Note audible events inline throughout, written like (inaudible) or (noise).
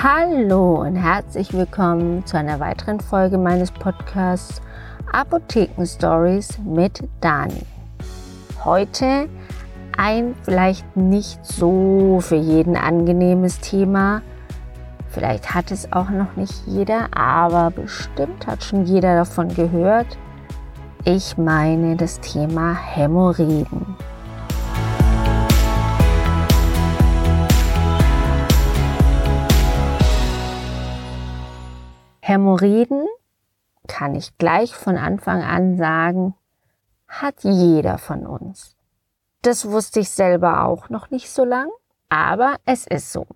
Hallo und herzlich willkommen zu einer weiteren Folge meines Podcasts Apotheken Stories mit Dani. Heute ein vielleicht nicht so für jeden angenehmes Thema. Vielleicht hat es auch noch nicht jeder, aber bestimmt hat schon jeder davon gehört. Ich meine das Thema Hämorrhoiden. Hämorrhoiden, kann ich gleich von Anfang an sagen, hat jeder von uns. Das wusste ich selber auch noch nicht so lang, aber es ist so.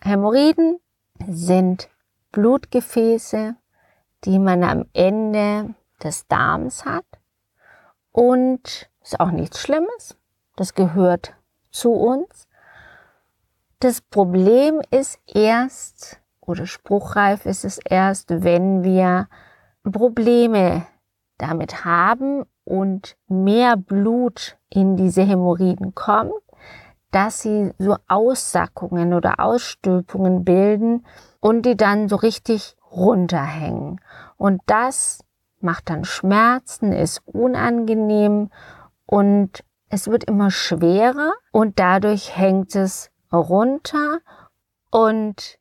Hämorrhoiden sind Blutgefäße, die man am Ende des Darms hat und ist auch nichts Schlimmes. Das gehört zu uns. Das Problem ist erst, oder spruchreif ist es erst, wenn wir Probleme damit haben und mehr Blut in diese Hämorrhoiden kommt, dass sie so Aussackungen oder Ausstülpungen bilden und die dann so richtig runterhängen. Und das macht dann Schmerzen, ist unangenehm und es wird immer schwerer und dadurch hängt es runter und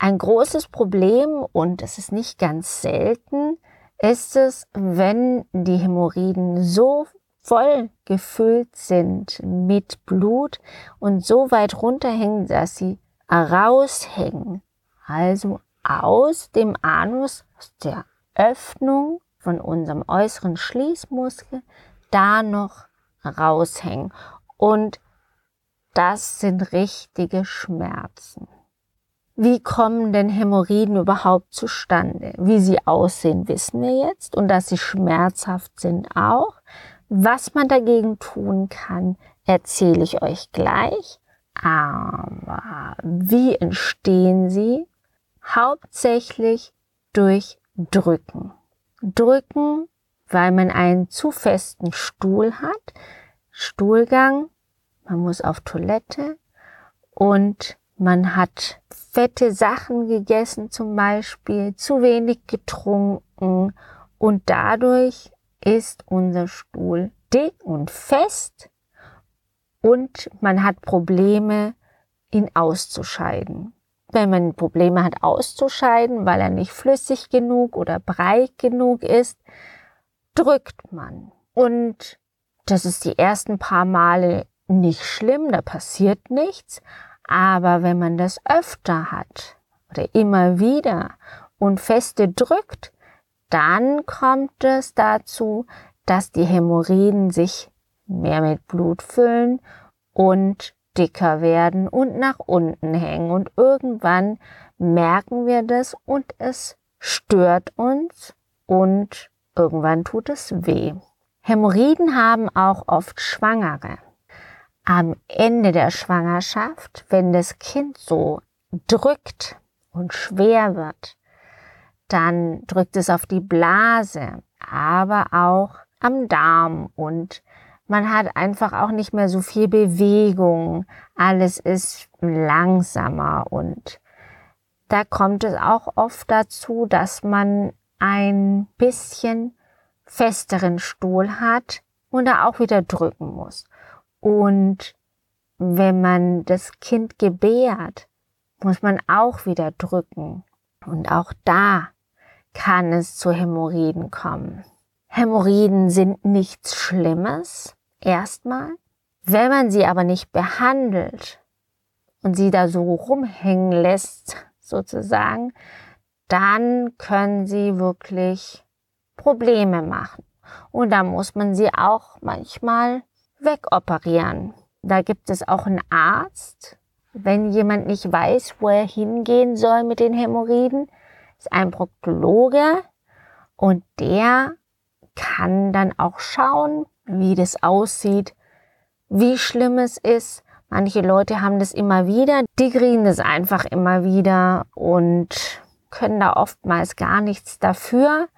ein großes Problem, und es ist nicht ganz selten, ist es, wenn die Hämorrhoiden so voll gefüllt sind mit Blut und so weit runterhängen, dass sie raushängen. Also aus dem Anus, aus der Öffnung von unserem äußeren Schließmuskel, da noch raushängen. Und das sind richtige Schmerzen. Wie kommen denn Hämorrhoiden überhaupt zustande? Wie sie aussehen, wissen wir jetzt und dass sie schmerzhaft sind auch. Was man dagegen tun kann, erzähle ich euch gleich. Aber wie entstehen sie? Hauptsächlich durch Drücken. Drücken, weil man einen zu festen Stuhl hat. Stuhlgang, man muss auf Toilette und man hat fette Sachen gegessen zum Beispiel, zu wenig getrunken und dadurch ist unser Stuhl dick und fest und man hat Probleme, ihn auszuscheiden. Wenn man Probleme hat auszuscheiden, weil er nicht flüssig genug oder breit genug ist, drückt man. Und das ist die ersten paar Male nicht schlimm, da passiert nichts. Aber wenn man das öfter hat oder immer wieder und feste drückt, dann kommt es dazu, dass die Hämorrhoiden sich mehr mit Blut füllen und dicker werden und nach unten hängen. Und irgendwann merken wir das und es stört uns und irgendwann tut es weh. Hämorrhoiden haben auch oft Schwangere am Ende der Schwangerschaft, wenn das Kind so drückt und schwer wird, dann drückt es auf die Blase, aber auch am Darm und man hat einfach auch nicht mehr so viel Bewegung. Alles ist langsamer und da kommt es auch oft dazu, dass man ein bisschen festeren Stuhl hat und da auch wieder drücken muss. Und wenn man das Kind gebärt, muss man auch wieder drücken. Und auch da kann es zu Hämorrhoiden kommen. Hämorrhoiden sind nichts Schlimmes, erstmal. Wenn man sie aber nicht behandelt und sie da so rumhängen lässt, sozusagen, dann können sie wirklich Probleme machen. Und da muss man sie auch manchmal wegoperieren. Da gibt es auch einen Arzt. Wenn jemand nicht weiß, wo er hingehen soll mit den Hämorrhoiden, ist ein Proktologe und der kann dann auch schauen, wie das aussieht, wie schlimm es ist. Manche Leute haben das immer wieder, die kriegen das einfach immer wieder und können da oftmals gar nichts dafür.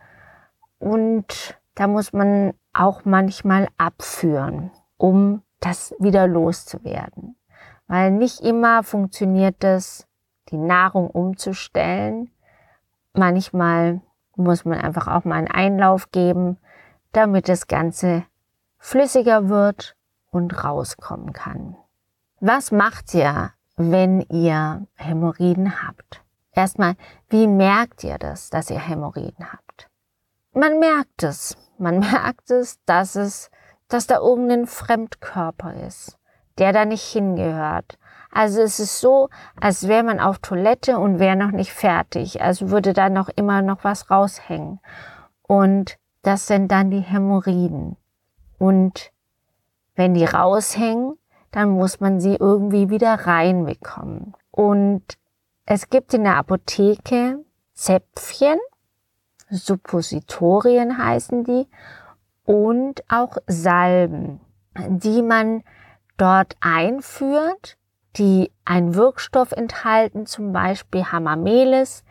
Und da muss man auch manchmal abführen um das wieder loszuwerden. Weil nicht immer funktioniert das, die Nahrung umzustellen. Manchmal muss man einfach auch mal einen Einlauf geben, damit das Ganze flüssiger wird und rauskommen kann. Was macht ihr, wenn ihr Hämorrhoiden habt? Erstmal, wie merkt ihr das, dass ihr Hämorrhoiden habt? Man merkt es. Man (laughs) merkt es, dass es, dass da irgendein Fremdkörper ist, der da nicht hingehört. Also es ist so, als wäre man auf Toilette und wäre noch nicht fertig. Also würde da noch immer noch was raushängen. Und das sind dann die Hämorrhoiden. Und wenn die raushängen, dann muss man sie irgendwie wieder reinbekommen. Und es gibt in der Apotheke Zäpfchen, Suppositorien heißen die, und auch Salben, die man dort einführt die einen Wirkstoff enthalten, zum Beispiel Hamamelis,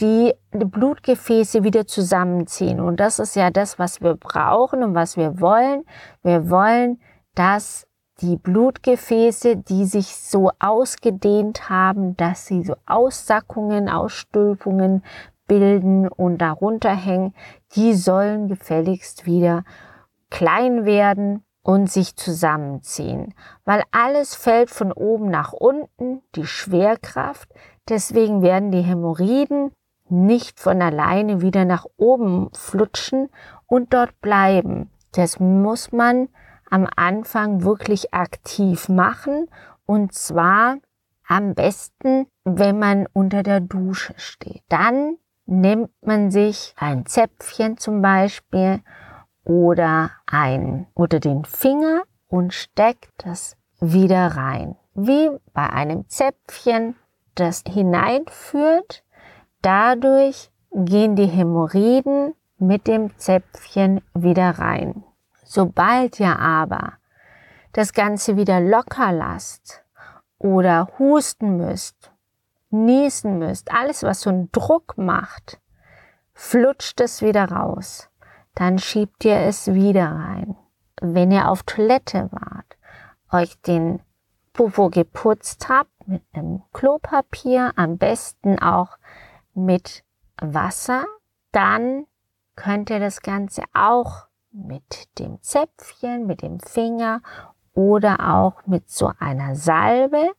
die die Blutgefäße wieder zusammenziehen. Und das ist ja das, was wir brauchen und was wir wollen. Wir wollen, dass die Blutgefäße, die sich so ausgedehnt haben, dass sie so Aussackungen, Ausstülpungen bilden und darunter hängen, die sollen gefälligst wieder klein werden und sich zusammenziehen, weil alles fällt von oben nach unten, die Schwerkraft, deswegen werden die Hämorrhoiden nicht von alleine wieder nach oben flutschen und dort bleiben. Das muss man am Anfang wirklich aktiv machen und zwar am besten, wenn man unter der Dusche steht. Dann nimmt man sich ein Zäpfchen zum Beispiel oder ein oder den Finger und steckt das wieder rein. Wie bei einem Zäpfchen, das hineinführt. Dadurch gehen die Hämorrhoiden mit dem Zäpfchen wieder rein. Sobald ihr aber das Ganze wieder locker lasst oder husten müsst, niesen müsst, alles was so einen Druck macht, flutscht es wieder raus dann schiebt ihr es wieder rein. Wenn ihr auf Toilette wart, euch den Popo geputzt habt mit einem Klopapier, am besten auch mit Wasser, dann könnt ihr das Ganze auch mit dem Zäpfchen, mit dem Finger oder auch mit so einer Salbe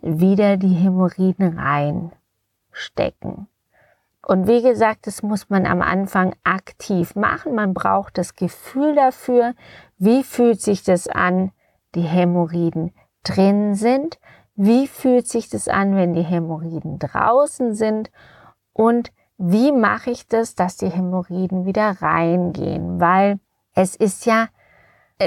wieder die Hämorrhoiden reinstecken. Und wie gesagt, das muss man am Anfang aktiv machen. Man braucht das Gefühl dafür, wie fühlt sich das an, die Hämorrhoiden drin sind, wie fühlt sich das an, wenn die Hämorrhoiden draußen sind und wie mache ich das, dass die Hämorrhoiden wieder reingehen, weil es ist ja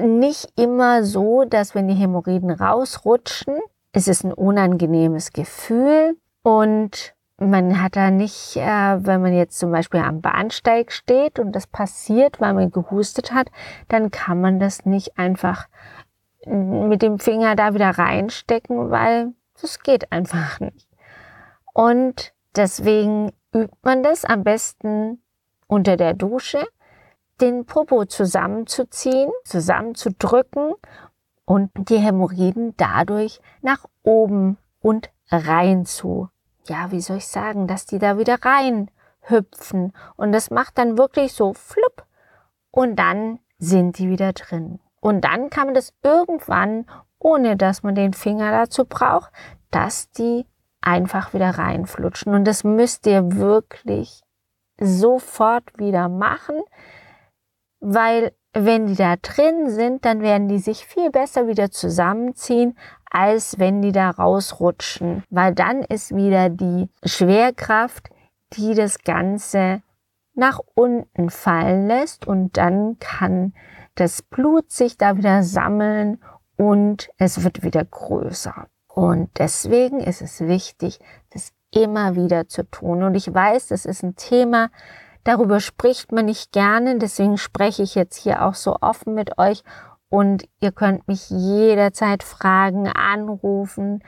nicht immer so, dass wenn die Hämorrhoiden rausrutschen, es ist ein unangenehmes Gefühl und man hat da nicht, äh, wenn man jetzt zum Beispiel am Bahnsteig steht und das passiert, weil man gehustet hat, dann kann man das nicht einfach mit dem Finger da wieder reinstecken, weil das geht einfach nicht. Und deswegen übt man das am besten unter der Dusche, den Popo zusammenzuziehen, zusammenzudrücken und die Hämorrhoiden dadurch nach oben und rein zu ja, wie soll ich sagen, dass die da wieder rein hüpfen und das macht dann wirklich so flupp und dann sind die wieder drin. Und dann kann man das irgendwann, ohne dass man den Finger dazu braucht, dass die einfach wieder reinflutschen. Und das müsst ihr wirklich sofort wieder machen, weil wenn die da drin sind, dann werden die sich viel besser wieder zusammenziehen, als wenn die da rausrutschen, weil dann ist wieder die Schwerkraft, die das Ganze nach unten fallen lässt und dann kann das Blut sich da wieder sammeln und es wird wieder größer. Und deswegen ist es wichtig, das immer wieder zu tun. Und ich weiß, das ist ein Thema, darüber spricht man nicht gerne, deswegen spreche ich jetzt hier auch so offen mit euch und ihr könnt mich jederzeit fragen, anrufen,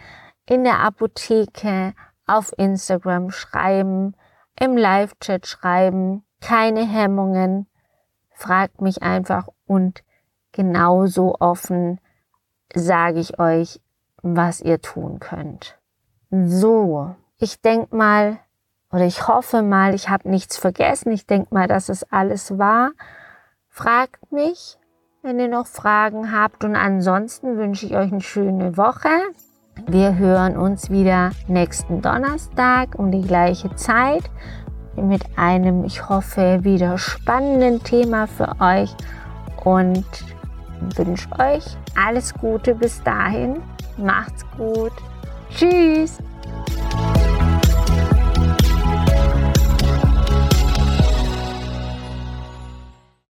in der Apotheke, auf Instagram schreiben, im Live-Chat schreiben. Keine Hemmungen. Fragt mich einfach und genauso offen sage ich euch, was ihr tun könnt. So, ich denke mal, oder ich hoffe mal, ich habe nichts vergessen. Ich denke mal, dass es alles war. Fragt mich, wenn ihr noch Fragen habt. Und ansonsten wünsche ich euch eine schöne Woche. Wir hören uns wieder nächsten Donnerstag um die gleiche Zeit mit einem, ich hoffe, wieder spannenden Thema für euch und wünsche euch alles Gute bis dahin. Macht's gut. Tschüss.